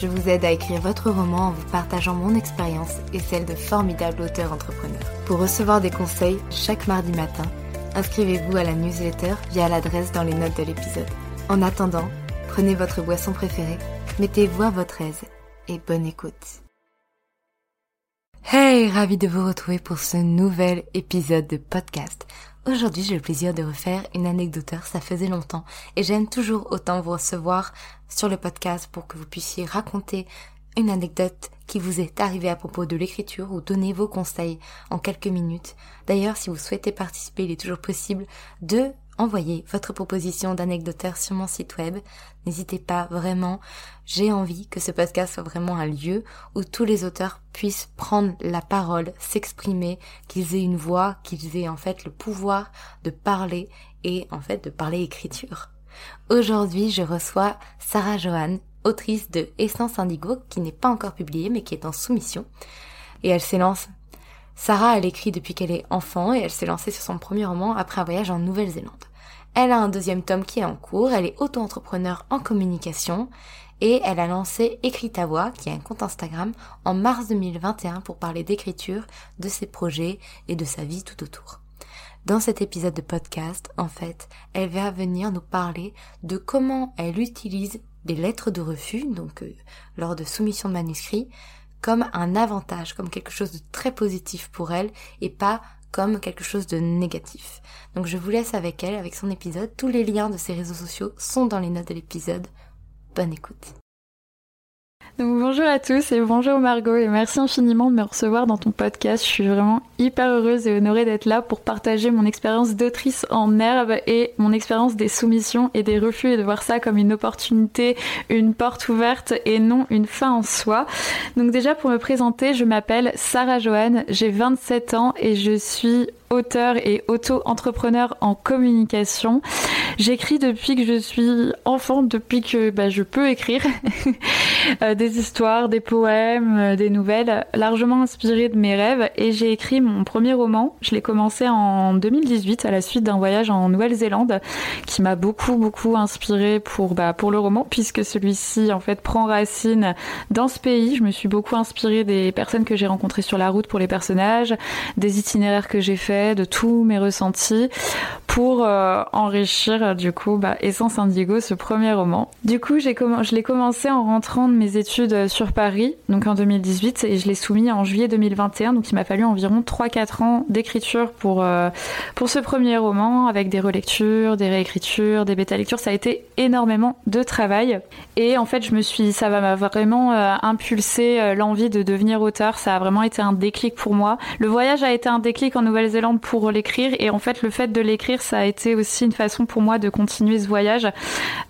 je vous aide à écrire votre roman en vous partageant mon expérience et celle de formidables auteurs entrepreneurs. Pour recevoir des conseils chaque mardi matin, inscrivez-vous à la newsletter via l'adresse dans les notes de l'épisode. En attendant, prenez votre boisson préférée, mettez-vous à votre aise et bonne écoute. Hey, ravi de vous retrouver pour ce nouvel épisode de podcast. Aujourd'hui, j'ai le plaisir de refaire une anecdoteur, ça faisait longtemps, et j'aime toujours autant vous recevoir sur le podcast pour que vous puissiez raconter une anecdote qui vous est arrivée à propos de l'écriture ou donner vos conseils en quelques minutes. D'ailleurs, si vous souhaitez participer, il est toujours possible de envoyez votre proposition d'anecdoteur sur mon site web. N'hésitez pas vraiment. J'ai envie que ce podcast soit vraiment un lieu où tous les auteurs puissent prendre la parole, s'exprimer, qu'ils aient une voix, qu'ils aient en fait le pouvoir de parler et en fait de parler écriture. Aujourd'hui, je reçois Sarah Johan, autrice de Essence Indigo, qui n'est pas encore publiée mais qui est en soumission. Et elle s'élance Sarah, elle écrit depuis qu'elle est enfant et elle s'est lancée sur son premier roman après un voyage en Nouvelle-Zélande. Elle a un deuxième tome qui est en cours, elle est auto-entrepreneur en communication et elle a lancé Écrit ta voix, qui est un compte Instagram, en mars 2021 pour parler d'écriture, de ses projets et de sa vie tout autour. Dans cet épisode de podcast, en fait, elle va venir nous parler de comment elle utilise des lettres de refus, donc euh, lors de soumission de manuscrits, comme un avantage, comme quelque chose de très positif pour elle et pas comme quelque chose de négatif. Donc je vous laisse avec elle, avec son épisode. Tous les liens de ses réseaux sociaux sont dans les notes de l'épisode. Bonne écoute. Donc bonjour à tous et bonjour Margot et merci infiniment de me recevoir dans ton podcast. Je suis vraiment hyper heureuse et honorée d'être là pour partager mon expérience d'autrice en herbe et mon expérience des soumissions et des refus et de voir ça comme une opportunité, une porte ouverte et non une fin en soi. Donc déjà pour me présenter, je m'appelle Sarah Joanne, j'ai 27 ans et je suis auteur et auto-entrepreneur en communication. J'écris depuis que je suis enfant, depuis que bah, je peux écrire des histoires, des poèmes, euh, des nouvelles, largement inspirées de mes rêves. Et j'ai écrit mon premier roman. Je l'ai commencé en 2018 à la suite d'un voyage en Nouvelle-Zélande qui m'a beaucoup beaucoup inspiré pour bah, pour le roman puisque celui-ci en fait prend racine dans ce pays. Je me suis beaucoup inspirée des personnes que j'ai rencontrées sur la route pour les personnages, des itinéraires que j'ai faits de tous mes ressentis pour euh, enrichir euh, du coup bah, Essence Indigo, ce premier roman. Du coup, j'ai je l'ai commencé en rentrant mes études euh, sur Paris, donc en 2018, et je l'ai soumis en juillet 2021, donc il m'a fallu environ 3-4 ans d'écriture pour, pour ce premier roman, avec des relectures, des réécritures, des bêta-lectures. Ça a été énormément de travail. Et en fait, je me suis, ça m'a vraiment impulsé l'envie de devenir auteur. Ça a vraiment été un déclic pour moi. Le voyage a été un déclic en Nouvelle-Zélande pour l'écrire. Et en fait, le fait de l'écrire, ça a été aussi une façon pour moi de continuer ce voyage,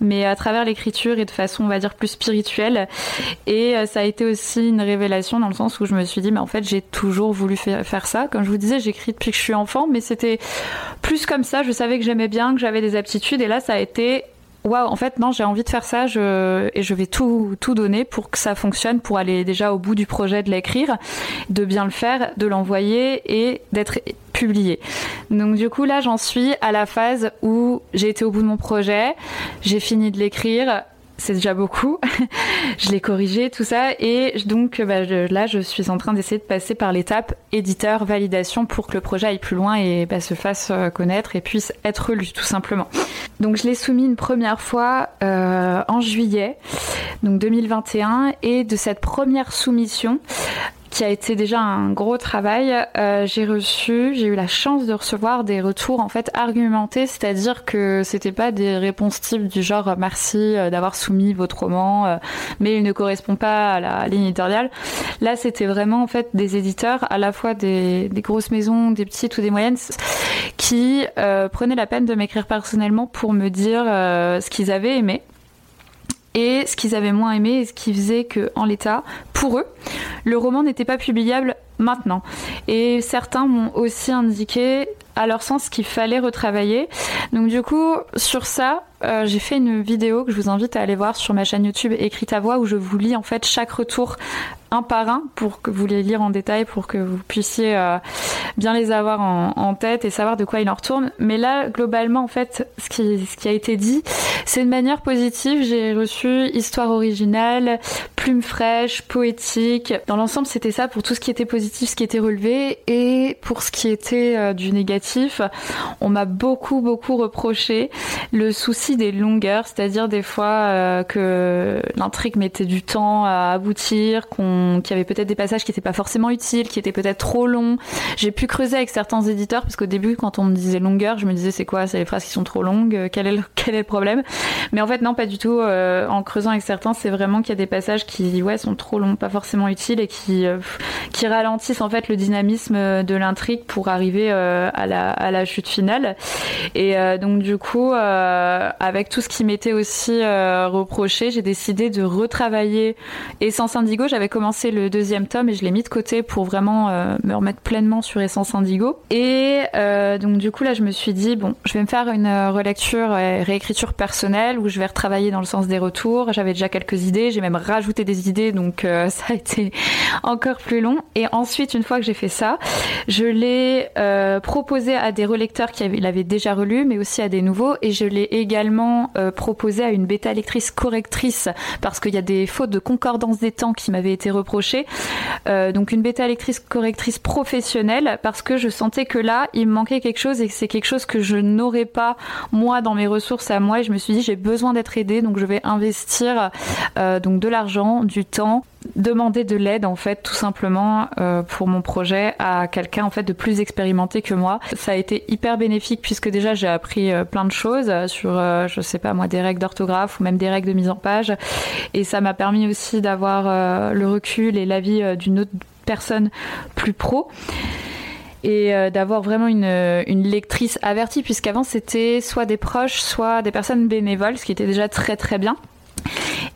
mais à travers l'écriture et de façon, on va dire, plus spirituelle. Et euh, ça a été aussi une révélation dans le sens où je me suis dit, mais en fait, j'ai toujours voulu faire ça. Comme je vous disais, j'écris depuis que je suis enfant, mais c'était plus comme ça. Je savais que j'aimais bien, que j'avais des aptitudes. Et là, ça a été waouh, en fait, non, j'ai envie de faire ça et je vais tout, tout donner pour que ça fonctionne, pour aller déjà au bout du projet de l'écrire, de bien le faire, de l'envoyer et d'être publié. Donc du coup là j'en suis à la phase où j'ai été au bout de mon projet, j'ai fini de l'écrire, c'est déjà beaucoup. je l'ai corrigé, tout ça. Et donc bah, là, je suis en train d'essayer de passer par l'étape éditeur, validation pour que le projet aille plus loin et bah, se fasse euh, connaître et puisse être lu, tout simplement. Donc je l'ai soumis une première fois euh, en juillet, donc 2021. Et de cette première soumission, qui a été déjà un gros travail. Euh, j'ai reçu, j'ai eu la chance de recevoir des retours en fait argumentés, c'est-à-dire que c'était pas des réponses types du genre merci euh, d'avoir soumis votre roman, euh, mais il ne correspond pas à la ligne éditoriale. Là, c'était vraiment en fait des éditeurs, à la fois des, des grosses maisons, des petites ou des moyennes, qui prenaient la peine de m'écrire personnellement pour me dire ce qu'ils avaient aimé et ce qu'ils avaient moins aimé et ce qui faisait que, en l'état, pour eux, le roman n'était pas publiable maintenant. Et certains m'ont aussi indiqué à leur sens qu'il fallait retravailler. Donc du coup, sur ça, euh, j'ai fait une vidéo que je vous invite à aller voir sur ma chaîne YouTube Écrite à voix où je vous lis en fait chaque retour par un pour que vous les lire en détail pour que vous puissiez euh, bien les avoir en, tête et savoir de quoi il en retourne. Mais là, globalement, en fait, ce qui, ce qui a été dit, c'est de manière positive. J'ai reçu histoire originale, plume fraîche, poétique. Dans l'ensemble, c'était ça pour tout ce qui était positif, ce qui était relevé. Et pour ce qui était euh, du négatif, on m'a beaucoup, beaucoup reproché le souci des longueurs, c'est-à-dire des fois euh, que l'intrigue mettait du temps à aboutir, qu'on, qu'il y avait peut-être des passages qui n'étaient pas forcément utiles, qui étaient peut-être trop longs. J'ai pu creuser avec certains éditeurs parce qu'au début, quand on me disait longueur, je me disais c'est quoi, c'est les phrases qui sont trop longues, quel est le, quel est le problème? Mais en fait, non, pas du tout. Euh, en creusant avec certains, c'est vraiment qu'il y a des passages qui, ouais, sont trop longs, pas forcément utiles et qui, euh, qui ralentissent en fait le dynamisme de l'intrigue pour arriver à la, à la chute finale. Et donc du coup, avec tout ce qui m'était aussi reproché, j'ai décidé de retravailler Essence Indigo. J'avais commencé le deuxième tome et je l'ai mis de côté pour vraiment me remettre pleinement sur Essence Indigo. Et euh, donc du coup là, je me suis dit bon, je vais me faire une euh, relecture et réécriture personnelle où je vais retravailler dans le sens des retours. J'avais déjà quelques idées, j'ai même rajouté des idées, donc euh, ça a été encore plus long. Et ensuite, une fois que j'ai fait ça, je l'ai proposé à des relecteurs qui l'avaient déjà relu, mais aussi à des nouveaux. Et je l'ai également proposé à une bêta lectrice correctrice parce qu'il y a des fautes de concordance des temps qui m'avaient été reprochées. donc une bêta lectrice correctrice professionnelle parce que je sentais que là, il me manquait quelque chose et que c'est quelque chose que je n'aurais pas moi dans mes ressources à moi. Et je me suis dit, j'ai besoin d'être aidée, donc je vais investir euh, donc de l'argent, du temps demander de l'aide en fait tout simplement euh, pour mon projet à quelqu'un en fait de plus expérimenté que moi. Ça a été hyper bénéfique puisque déjà j'ai appris euh, plein de choses sur je sais pas moi des règles d'orthographe ou même des règles de mise en page et ça m'a permis aussi d'avoir le recul et l'avis d'une autre personne plus pro et euh, d'avoir vraiment une, une, lectrice avertie, puisqu'avant c'était soit des proches, soit des personnes bénévoles, ce qui était déjà très très bien.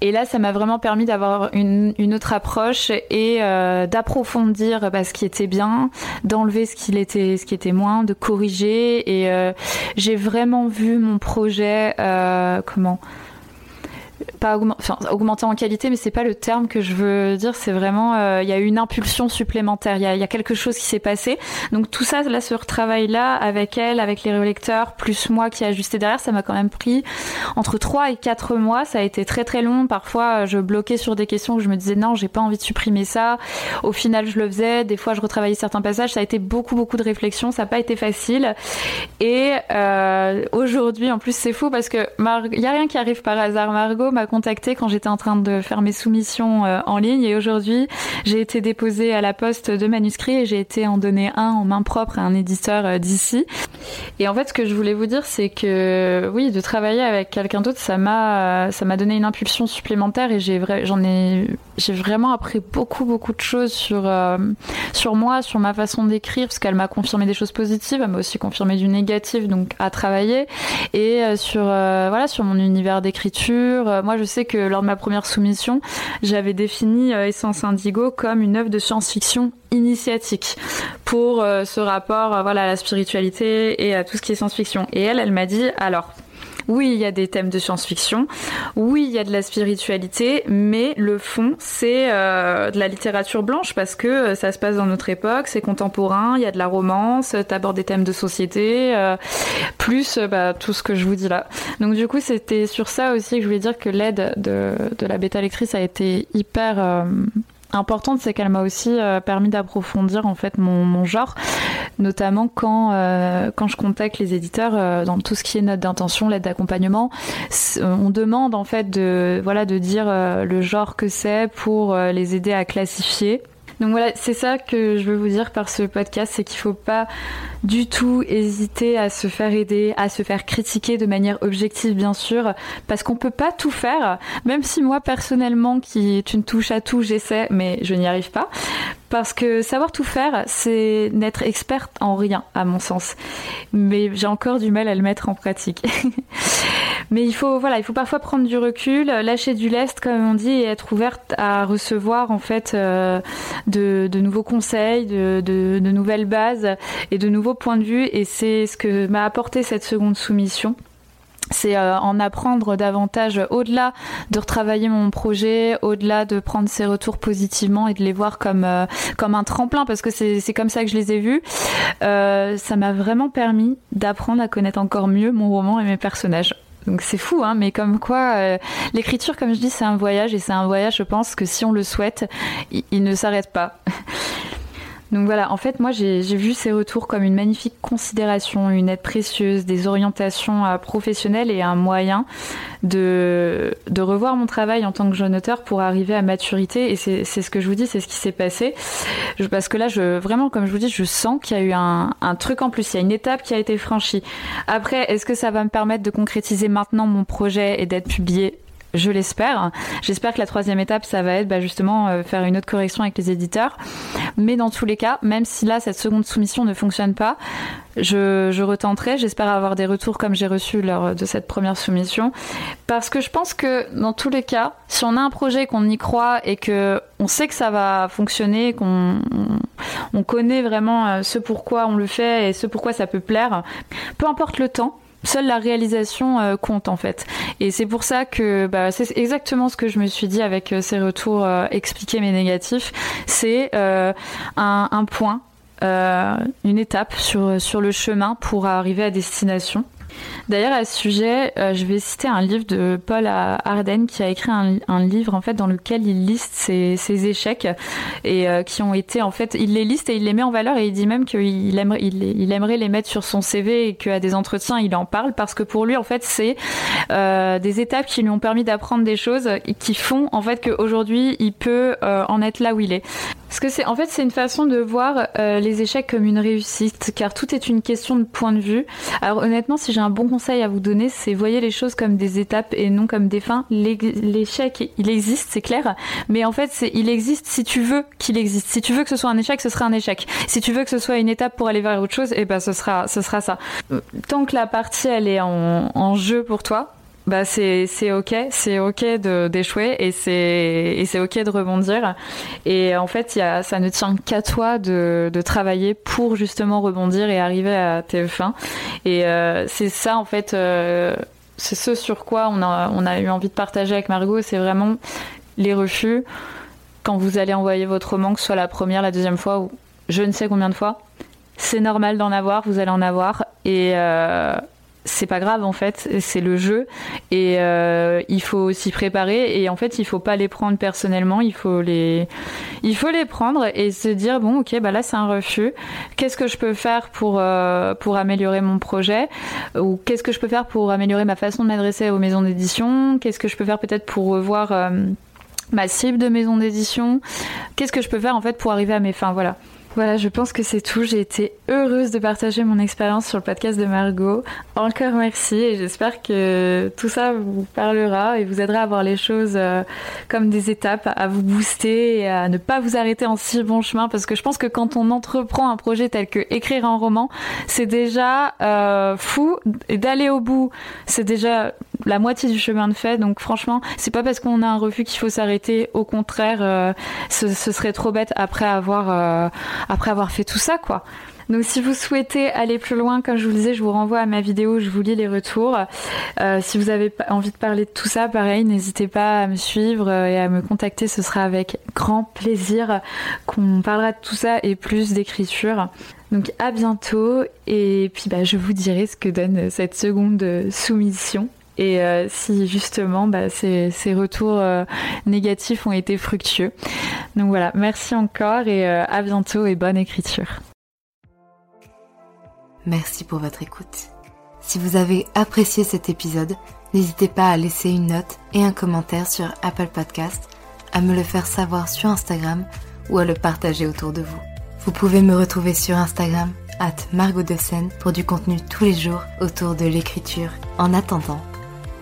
Et là, ça m'a vraiment permis d'avoir une, autre approche et euh, d'approfondir bah, ce qui était bien, d'enlever ce qui était, ce qui était moins, de corriger. Et euh, j'ai vraiment vu mon projet comment? Pas augmenter en qualité, mais c'est pas le terme que je veux dire. C'est vraiment, euh, il y a une impulsion supplémentaire. Il y a, quelque chose qui s'est passé. Donc tout ça, là, ce travail là, avec elle, avec les relecteurs, plus moi qui ai ajusté derrière, ça m'a quand même pris entre 3 et 4 mois. Ça a été très très long. Parfois, je bloquais sur des questions où je me disais non, j'ai pas envie de supprimer ça. Au final, je le faisais. Des fois, je retravaillais certains passages. Ça a été beaucoup beaucoup de réflexion. Ça n'a pas été facile. Et euh, aujourd'hui, en plus, c'est fou parce que il y a rien qui arrive par hasard. Margot m'a contacté quand j'étais en train de faire mes soumissions euh, en ligne et aujourd'hui j'ai été déposée à la poste de manuscrits et j'ai été en donner un en main propre à un éditeur euh, d'ici. Et en fait ce que je voulais vous dire c'est que oui de travailler avec quelqu'un d'autre ça m'a euh, ça m'a donné une impulsion supplémentaire et j'ai j'en ai j'ai vraiment appris beaucoup beaucoup de choses sur sur moi sur ma façon d'écrire parce qu'elle m'a confirmé des choses positives elle m'a aussi confirmé du négatif donc à travailler et sur voilà sur mon univers d'écriture moi je sais que lors de ma première soumission, j'avais défini euh, Essence Indigo comme une œuvre de science-fiction initiatique pour euh, ce rapport euh, voilà, à la spiritualité et à tout ce qui est science-fiction. Et elle, elle m'a dit, alors, Oui, il y a des thèmes de science-fiction. Oui, il y a de la spiritualité, mais le fond, c'est euh, de la littérature blanche parce que euh, ça se passe dans notre époque, c'est contemporain, il y a de la romance, t'abordes des thèmes de société, euh, plus bah, tout ce que je vous dis là. Donc du coup, c'était sur ça aussi que je voulais dire que l'aide de, de la bêta lectrice a été hyper importante, c'est qu'elle m'a aussi euh, permis d'approfondir en fait mon, mon, genre, notamment quand euh, quand je contacte les éditeurs euh, dans tout ce qui est note d'intention, l'aide d'accompagnement, on demande en fait de voilà de dire le genre que c'est pour les aider à classifier donc voilà, c'est ça que je veux vous dire par ce podcast, c'est qu'il faut pas du tout hésiter à se faire aider, à se faire critiquer de manière objective bien sûr, parce qu'on peut pas tout faire, même si moi personnellement qui est une touche à tout, j'essaie, mais je n'y arrive pas. Parce que savoir tout faire, c'est n'être experte en rien, à mon sens. Mais j'ai encore du mal à le mettre en pratique. Mais il faut, voilà, il faut parfois prendre du recul, lâcher du lest, comme on dit, et être ouverte à recevoir, en fait, euh, de, nouveaux conseils, de, nouvelles bases et de nouveaux points de vue. Et c'est ce que m'a apporté cette seconde soumission c'est euh, en apprendre davantage au-delà de retravailler mon projet, au-delà de prendre ces retours positivement et de les voir comme euh, comme un tremplin parce que c'est c'est comme ça que je les ai vus. Euh, ça m'a vraiment permis d'apprendre à connaître encore mieux mon roman et mes personnages. Donc c'est fou, hein, mais comme quoi euh, l'écriture, comme je dis, c'est un voyage et c'est un voyage, je pense que si on le souhaite, il ne s'arrête pas. Donc voilà, en fait, moi j'ai vu ces retours comme une magnifique considération, une aide précieuse, des orientations euh, professionnelles et un moyen de, de revoir mon travail en tant que jeune auteur pour arriver à maturité. Et c'est ce que je vous dis, c'est ce qui s'est passé. parce que là, je, vraiment, comme je vous dis, je sens qu'il y a eu un, un truc en plus, il y a une étape qui a été franchie. Après, est-ce que ça va me permettre de concrétiser maintenant mon projet et d'être publié je l'espère. J'espère que la troisième étape, ça va être bah, justement euh, faire une autre correction avec les éditeurs. Mais dans tous les cas, même si là, cette seconde soumission ne fonctionne pas, je, retenterai. J'espère avoir des retours comme j'ai reçu lors de cette première soumission. Parce que je pense que dans tous les cas, si on a un projet, qu'on y croit et que on sait que ça va fonctionner, qu'on on connaît vraiment euh, ce pourquoi on le fait et ce pourquoi ça peut plaire, peu importe le temps, Seule la réalisation euh, compte en fait. Et c'est pour ça que bah, c'est exactement ce que je me suis dit avec euh, ces retours euh, expliqués mais négatifs. C'est un, un, point, une étape sur, sur le chemin pour arriver à destination. D'ailleurs, à ce sujet, euh, je vais citer un livre de Paul Arden qui a écrit un, livre en fait dans lequel il liste ses, échecs et euh, qui ont été en fait, il les liste et il les met en valeur et il dit même qu'il aimerait, il, aimerait les mettre sur son CV et qu'à des entretiens il en parle parce que pour lui en fait c'est euh, des étapes qui lui ont permis d'apprendre des choses qui font en fait qu'aujourd'hui il peut en être là où il est. Parce que c'est en fait c'est une façon de voir les échecs comme une réussite car tout est une question de point de vue. Alors honnêtement si j'ai un bon conseil à vous donner, c'est voyez les choses comme des étapes et non comme des fins. L'échec, il existe, c'est clair, mais en fait, il existe si tu veux qu'il existe. Si tu veux que ce soit un échec, ce sera un échec. Si tu veux que ce soit une étape pour aller vers autre chose, eh ben ce sera ce sera ça. Tant que la partie elle est en, en jeu pour toi, bah c'est ok, c'est ok d'échouer et c'est et c'est ok de rebondir. Et en fait, y a, ça ne tient qu'à toi de de travailler pour justement rebondir et arriver à tes fins. Et euh, c'est ça en fait. Euh, c'est ce sur quoi on a, on a eu envie de partager avec Margot, c'est vraiment les refus. Quand vous allez envoyer votre roman, que ce soit la première, la deuxième fois ou je ne sais combien de fois, c'est normal d'en avoir, vous allez en avoir. Et, euh, c'est pas grave en fait, c'est le jeu. Et euh, il faut s'y préparer. Et en fait il faut pas les prendre personnellement, il faut les il faut les prendre et se dire bon ok bah là c'est un refus, qu'est-ce que je peux faire pour euh, pour améliorer mon projet? Ou qu'est-ce que je peux faire pour améliorer ma façon de m'adresser aux maisons d'édition, qu'est-ce que je peux faire peut-être pour revoir euh, ma cible de maison d'édition, qu'est-ce que je peux faire en fait pour arriver à mes fins? Voilà. Voilà, je pense que c'est tout. J'ai été heureuse de partager mon expérience sur le podcast de Margot. Encore merci et j'espère que tout ça vous parlera et vous aidera à voir les choses euh, comme des étapes, à vous booster et à ne pas vous arrêter en si bon chemin parce que je pense que quand on entreprend un projet tel que écrire un roman, c'est déjà euh, fou et d'aller au bout, c'est déjà la moitié du chemin de fait. Donc franchement, c'est pas parce qu'on a un refus qu'il faut s'arrêter. Au contraire, euh, ce, serait trop bête après avoir après avoir fait tout ça, quoi. Donc si vous souhaitez aller plus loin, comme je vous le disais, je vous renvoie à ma vidéo, je vous lis les retours. Euh, si vous avez envie de parler de tout ça, pareil, n'hésitez pas à me suivre euh, et à me contacter, ce sera avec grand plaisir qu'on parlera de tout ça et plus d'écriture. Donc à bientôt et puis bah, je vous dirai ce que donne cette seconde soumission et euh, si justement bah, ces, retours euh, négatifs ont été fructueux. Donc voilà, merci encore et euh, à bientôt et bonne écriture. Merci pour votre écoute. Si vous avez apprécié cet épisode, n'hésitez pas à laisser une note et un commentaire sur Apple Podcast, à me le faire savoir sur Instagram ou à le partager autour de vous. Vous pouvez me retrouver sur Instagram, at Margot pour du contenu tous les jours autour de l'écriture. En attendant,